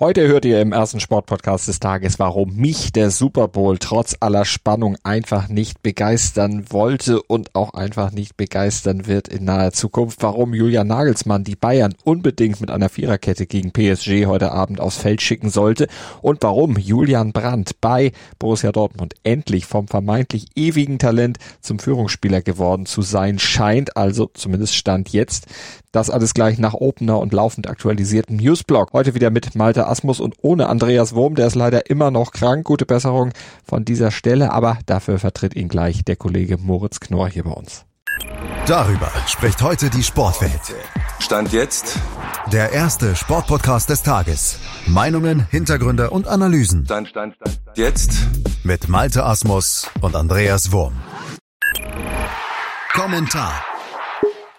Heute hört ihr im ersten Sportpodcast des Tages, warum mich der Super Bowl trotz aller Spannung einfach nicht begeistern wollte und auch einfach nicht begeistern wird in naher Zukunft. Warum Julian Nagelsmann die Bayern unbedingt mit einer Viererkette gegen PSG heute Abend aufs Feld schicken sollte und warum Julian Brandt bei Borussia Dortmund endlich vom vermeintlich ewigen Talent zum Führungsspieler geworden zu sein scheint, also zumindest stand jetzt. Das alles gleich nach Opener und laufend aktualisiertem Newsblog. Heute wieder mit Malte Asmus und ohne Andreas Wurm, der ist leider immer noch krank. Gute Besserung von dieser Stelle, aber dafür vertritt ihn gleich der Kollege Moritz Knorr hier bei uns. Darüber spricht heute die Sportwelt. Stand jetzt. Der erste Sportpodcast des Tages. Meinungen, Hintergründe und Analysen. Stand, stand, stand. Jetzt. Mit Malte Asmus und Andreas Wurm. Kommentar.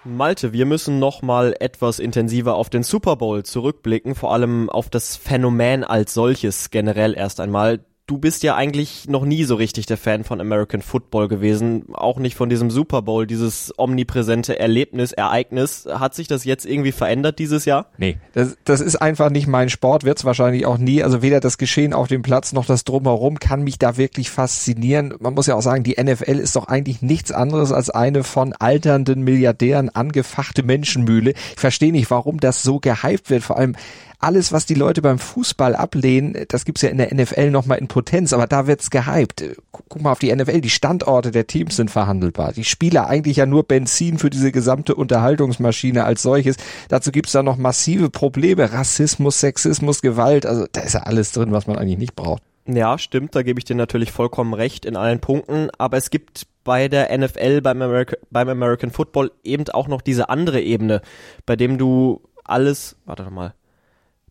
Malte, wir müssen noch mal etwas intensiver auf den Super Bowl zurückblicken, vor allem auf das Phänomen als solches generell erst einmal du bist ja eigentlich noch nie so richtig der Fan von American Football gewesen, auch nicht von diesem Super Bowl, dieses omnipräsente Erlebnis, Ereignis. Hat sich das jetzt irgendwie verändert dieses Jahr? Nee, das, das ist einfach nicht mein Sport, wird es wahrscheinlich auch nie. Also weder das Geschehen auf dem Platz noch das Drumherum kann mich da wirklich faszinieren. Man muss ja auch sagen, die NFL ist doch eigentlich nichts anderes als eine von alternden Milliardären angefachte Menschenmühle. Ich verstehe nicht, warum das so gehypt wird. Vor allem alles, was die Leute beim Fußball ablehnen, das gibt's ja in der NFL nochmal in Potenz, aber da wird's gehypt. Guck mal auf die NFL, die Standorte der Teams sind verhandelbar. Die Spieler eigentlich ja nur Benzin für diese gesamte Unterhaltungsmaschine als solches. Dazu gibt's da noch massive Probleme. Rassismus, Sexismus, Gewalt, also da ist ja alles drin, was man eigentlich nicht braucht. Ja, stimmt, da gebe ich dir natürlich vollkommen recht in allen Punkten, aber es gibt bei der NFL, beim, America, beim American Football eben auch noch diese andere Ebene, bei dem du alles, warte doch mal,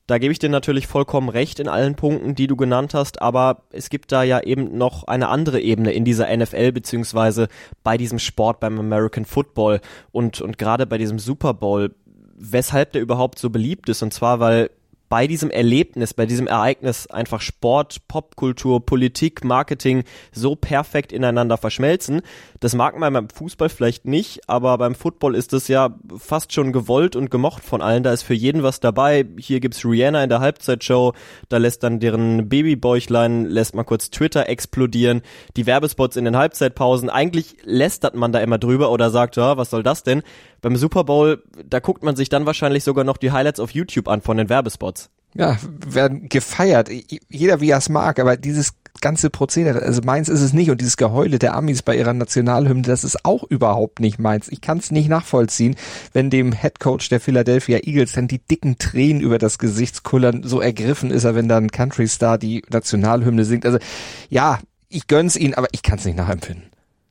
da gebe ich dir natürlich vollkommen recht in allen Punkten, die du genannt hast, aber es gibt da ja eben noch eine andere Ebene in dieser NFL beziehungsweise bei diesem Sport beim American Football und, und gerade bei diesem Super Bowl, weshalb der überhaupt so beliebt ist. Und zwar, weil bei diesem Erlebnis, bei diesem Ereignis einfach Sport, Popkultur, Politik, Marketing so perfekt ineinander verschmelzen. Das mag man beim Fußball vielleicht nicht, aber beim Football ist es ja fast schon gewollt und gemocht von allen. Da ist für jeden was dabei. Hier gibt's Rihanna in der Halbzeitshow, da lässt dann deren Babybäuchlein, lässt mal kurz Twitter explodieren, die Werbespots in den Halbzeitpausen. Eigentlich lästert man da immer drüber oder sagt, ja, was soll das denn? Beim Super Bowl, da guckt man sich dann wahrscheinlich sogar noch die Highlights auf YouTube an von den Werbespots. Ja, werden gefeiert. Jeder wie er es mag, aber dieses ganze Prozedere, also meins ist es nicht und dieses Geheule der Amis bei ihrer Nationalhymne, das ist auch überhaupt nicht meins. Ich kann es nicht nachvollziehen, wenn dem Headcoach der Philadelphia Eagles dann die dicken Tränen über das Gesicht kullern, so ergriffen ist er, wenn dann Country Star die Nationalhymne singt. Also ja, ich gönn's ihnen, aber ich kann es nicht nachempfinden.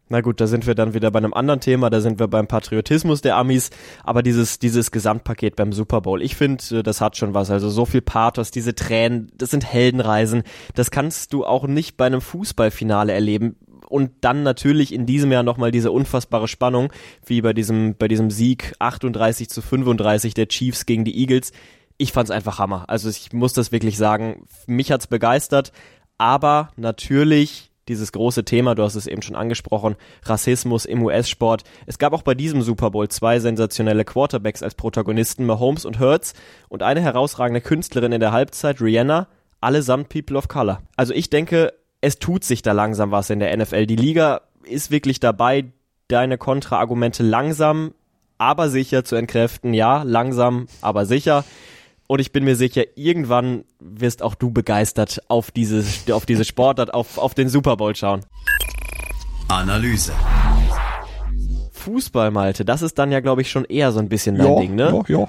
Na gut, da sind wir dann wieder bei einem anderen Thema, da sind wir beim Patriotismus der Amis, aber dieses, dieses Gesamtpaket beim Super Bowl, ich finde, äh, das hat schon was, also so viel Pathos, diese Tränen, das sind Heldenreisen, das kannst du auch nicht bei einem Fußballfinale erleben und dann natürlich in diesem Jahr nochmal diese unfassbare Spannung, wie bei diesem, bei diesem Sieg 38 zu 35 der Chiefs gegen die Eagles. Ich fand's einfach Hammer. Also ich muss das wirklich sagen. Mich hat's begeistert. Aber natürlich dieses große Thema, du hast es eben schon angesprochen, Rassismus im US-Sport. Es gab auch bei diesem Super Bowl zwei sensationelle Quarterbacks als Protagonisten, Mahomes und Hurts und eine herausragende Künstlerin in der Halbzeit, Rihanna, allesamt People of Color. Also ich denke, es tut sich da langsam was in der NFL. Die Liga ist wirklich dabei, deine Kontraargumente langsam, aber sicher zu entkräften. Ja, langsam, aber sicher. Und ich bin mir sicher, irgendwann wirst auch du begeistert auf diese, auf diese Sportart, auf, auf den Super Bowl schauen. Analyse. Fußball, Malte, das ist dann ja, glaube ich, schon eher so ein bisschen dein ja, Ding, ne? Ja, ja.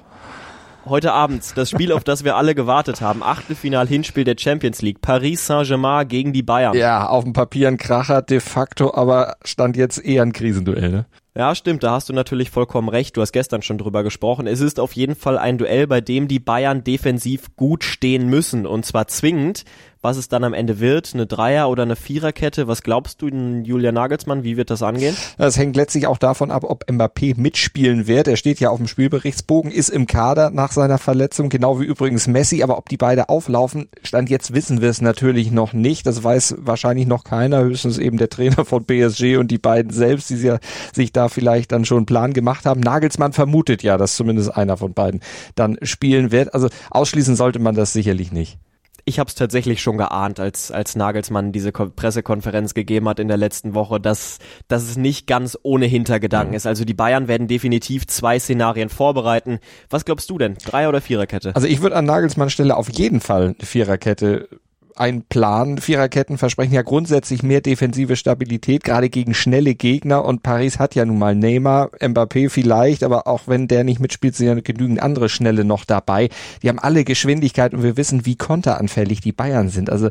Heute Abend das Spiel, auf das wir alle gewartet haben. Achtelfinal-Hinspiel der Champions League. Paris Saint-Germain gegen die Bayern. Ja, auf dem Papier ein Kracher, de facto, aber stand jetzt eher ein Krisenduell, ne? Ja, stimmt, da hast du natürlich vollkommen recht. Du hast gestern schon drüber gesprochen. Es ist auf jeden Fall ein Duell, bei dem die Bayern defensiv gut stehen müssen und zwar zwingend, was es dann am Ende wird, eine Dreier- oder eine Viererkette. Was glaubst du, Julian Nagelsmann, wie wird das angehen? Das hängt letztlich auch davon ab, ob Mbappé mitspielen wird. Er steht ja auf dem Spielberichtsbogen, ist im Kader nach seiner Verletzung, genau wie übrigens Messi, aber ob die beide auflaufen, stand jetzt wissen wir es natürlich noch nicht. Das weiß wahrscheinlich noch keiner, höchstens eben der Trainer von PSG und die beiden selbst, die sich da vielleicht dann schon einen Plan gemacht haben. Nagelsmann vermutet ja, dass zumindest einer von beiden dann spielen wird. Also ausschließen sollte man das sicherlich nicht ich habe es tatsächlich schon geahnt, als, als Nagelsmann diese Ko Pressekonferenz gegeben hat in der letzten Woche, dass, dass es nicht ganz ohne Hintergedanken mhm. ist. Also die Bayern werden definitiv zwei Szenarien vorbereiten. Was glaubst du denn? Dreier- oder Viererkette? Also ich würde an Nagelsmann Stelle auf jeden Fall eine Viererkette ein Plan. Viererketten versprechen ja grundsätzlich mehr defensive Stabilität, gerade gegen schnelle Gegner. Und Paris hat ja nun mal Neymar, Mbappé vielleicht, aber auch wenn der nicht mitspielt, sind ja genügend andere Schnelle noch dabei. Die haben alle Geschwindigkeit und wir wissen, wie konteranfällig die Bayern sind. Also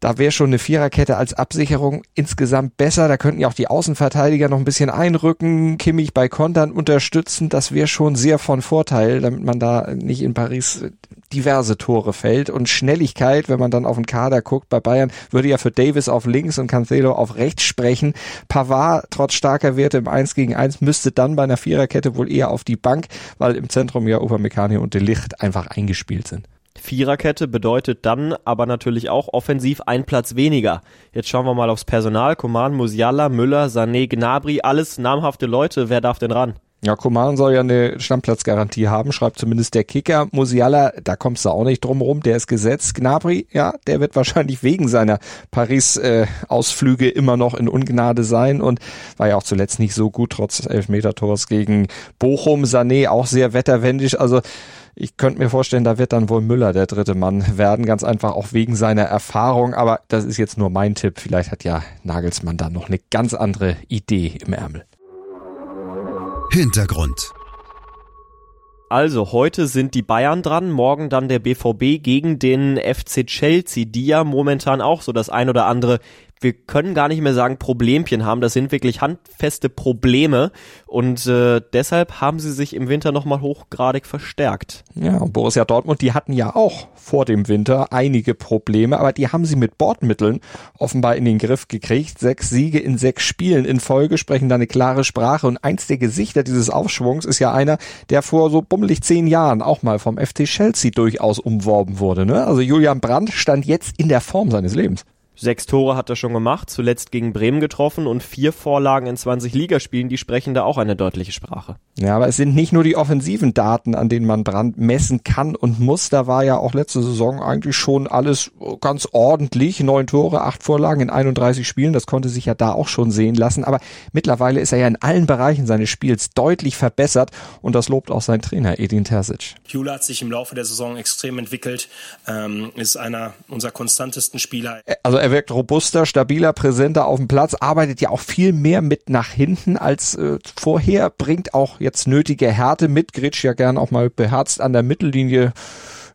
da wäre schon eine Viererkette als Absicherung insgesamt besser. Da könnten ja auch die Außenverteidiger noch ein bisschen einrücken, Kimmich bei Kontern unterstützen. Das wäre schon sehr von Vorteil, damit man da nicht in Paris diverse Tore fällt. Und Schnelligkeit, wenn man dann auf den Kader guckt bei Bayern, würde ja für Davis auf links und Cancelo auf rechts sprechen. Pavard, trotz starker Werte im 1 gegen 1, müsste dann bei einer Viererkette wohl eher auf die Bank, weil im Zentrum ja Upamecano und De Licht einfach eingespielt sind. Viererkette bedeutet dann aber natürlich auch offensiv ein Platz weniger. Jetzt schauen wir mal aufs Personal. Coman, Musiala, Müller, Sané, Gnabry, alles namhafte Leute. Wer darf denn ran? Ja, Coman soll ja eine Stammplatzgarantie haben, schreibt zumindest der Kicker. Musiala, da kommst du auch nicht drum rum, der ist gesetzt. Gnabry, ja, der wird wahrscheinlich wegen seiner Paris-Ausflüge äh, immer noch in Ungnade sein und war ja auch zuletzt nicht so gut, trotz Elfmeter-Tors gegen Bochum. Sané auch sehr wetterwendig, also ich könnte mir vorstellen, da wird dann wohl Müller der dritte Mann werden, ganz einfach auch wegen seiner Erfahrung. Aber das ist jetzt nur mein Tipp. Vielleicht hat ja Nagelsmann da noch eine ganz andere Idee im Ärmel. Hintergrund. Also, heute sind die Bayern dran, morgen dann der BVB gegen den FC Chelsea, die ja momentan auch so das ein oder andere wir können gar nicht mehr sagen Problemchen haben, das sind wirklich handfeste Probleme und äh, deshalb haben sie sich im Winter nochmal hochgradig verstärkt. Ja, und Borussia Dortmund, die hatten ja auch vor dem Winter einige Probleme, aber die haben sie mit Bordmitteln offenbar in den Griff gekriegt. Sechs Siege in sechs Spielen in Folge sprechen da eine klare Sprache und eins der Gesichter dieses Aufschwungs ist ja einer, der vor so bummelig zehn Jahren auch mal vom FC Chelsea durchaus umworben wurde. Ne? Also Julian Brandt stand jetzt in der Form seines Lebens. Sechs Tore hat er schon gemacht, zuletzt gegen Bremen getroffen und vier Vorlagen in 20 Ligaspielen, die sprechen da auch eine deutliche Sprache. Ja, aber es sind nicht nur die offensiven Daten, an denen man Brand messen kann und muss. Da war ja auch letzte Saison eigentlich schon alles ganz ordentlich. Neun Tore, acht Vorlagen in 31 Spielen, das konnte sich ja da auch schon sehen lassen. Aber mittlerweile ist er ja in allen Bereichen seines Spiels deutlich verbessert und das lobt auch sein Trainer Edin Terzic. Jule hat sich im Laufe der Saison extrem entwickelt, ähm, ist einer unserer konstantesten Spieler. Also er wirkt robuster, stabiler, präsenter auf dem Platz, arbeitet ja auch viel mehr mit nach hinten als äh, vorher, bringt auch jetzt nötige Härte mit, grätscht ja gern auch mal beherzt an der Mittellinie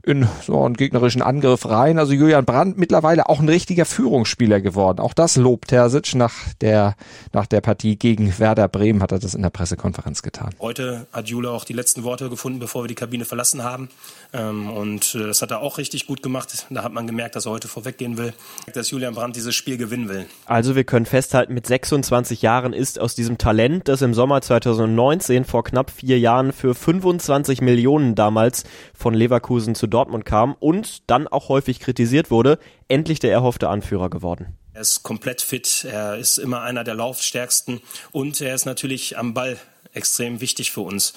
in so einen gegnerischen Angriff rein. Also Julian Brandt mittlerweile auch ein richtiger Führungsspieler geworden. Auch das lobt Terzic nach der, nach der Partie gegen Werder Bremen hat er das in der Pressekonferenz getan. Heute hat Jule auch die letzten Worte gefunden, bevor wir die Kabine verlassen haben. Ähm, und äh, das hat er auch richtig gut gemacht. Da hat man gemerkt, dass er heute vorweggehen will, dass Julian Brandt dieses Spiel gewinnen will. Also wir können festhalten, mit 26 Jahren ist aus diesem Talent, das im Sommer 2019 vor knapp vier Jahren für 25 Millionen damals von Leverkusen zu Dortmund kam und dann auch häufig kritisiert wurde, endlich der erhoffte Anführer geworden. Er ist komplett fit, er ist immer einer der Laufstärksten und er ist natürlich am Ball extrem wichtig für uns.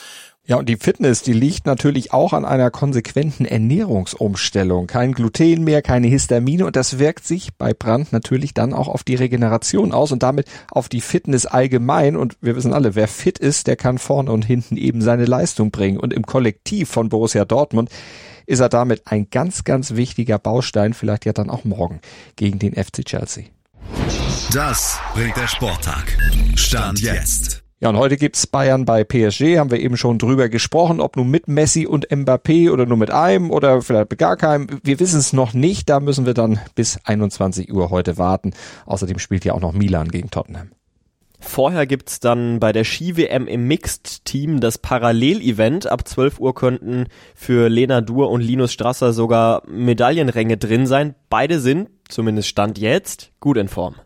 Ja, und die Fitness, die liegt natürlich auch an einer konsequenten Ernährungsumstellung. Kein Gluten mehr, keine Histamine und das wirkt sich bei Brand natürlich dann auch auf die Regeneration aus und damit auf die Fitness allgemein. Und wir wissen alle, wer fit ist, der kann vorne und hinten eben seine Leistung bringen. Und im Kollektiv von Borussia Dortmund ist er damit ein ganz, ganz wichtiger Baustein, vielleicht ja dann auch morgen gegen den FC Chelsea. Das bringt der Sporttag. Stand jetzt. Ja, und heute gibt's Bayern bei PSG, haben wir eben schon drüber gesprochen, ob nun mit Messi und Mbappé oder nur mit einem oder vielleicht mit gar keinem. Wir wissen es noch nicht, da müssen wir dann bis 21 Uhr heute warten. Außerdem spielt ja auch noch Milan gegen Tottenham. Vorher gibt's dann bei der Ski-WM im Mixed-Team das Parallel-Event. Ab 12 Uhr könnten für Lena Dur und Linus Strasser sogar Medaillenränge drin sein. Beide sind, zumindest Stand jetzt, gut in Form.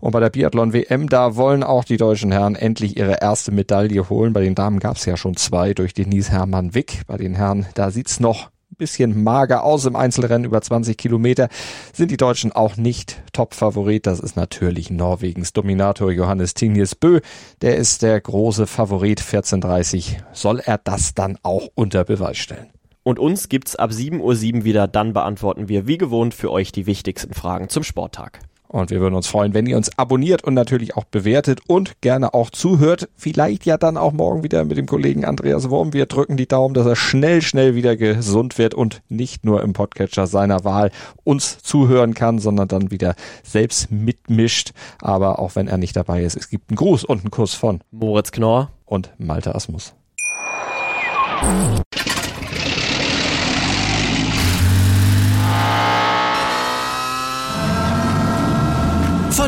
Und bei der Biathlon-WM, da wollen auch die deutschen Herren endlich ihre erste Medaille holen. Bei den Damen gab's ja schon zwei durch Denise Hermann-Wick. Bei den Herren, da sieht's noch bisschen mager aus im Einzelrennen über 20 Kilometer. Sind die Deutschen auch nicht Top-Favorit. Das ist natürlich Norwegens Dominator Johannes Tingnes Bö. Der ist der große Favorit 14.30. Soll er das dann auch unter Beweis stellen? Und uns gibt's ab 7.07 Uhr wieder. Dann beantworten wir wie gewohnt für euch die wichtigsten Fragen zum Sporttag. Und wir würden uns freuen, wenn ihr uns abonniert und natürlich auch bewertet und gerne auch zuhört. Vielleicht ja dann auch morgen wieder mit dem Kollegen Andreas Wurm. Wir drücken die Daumen, dass er schnell, schnell wieder gesund wird und nicht nur im Podcatcher seiner Wahl uns zuhören kann, sondern dann wieder selbst mitmischt. Aber auch wenn er nicht dabei ist, es gibt einen Gruß und einen Kuss von Moritz Knorr und Malte Asmus.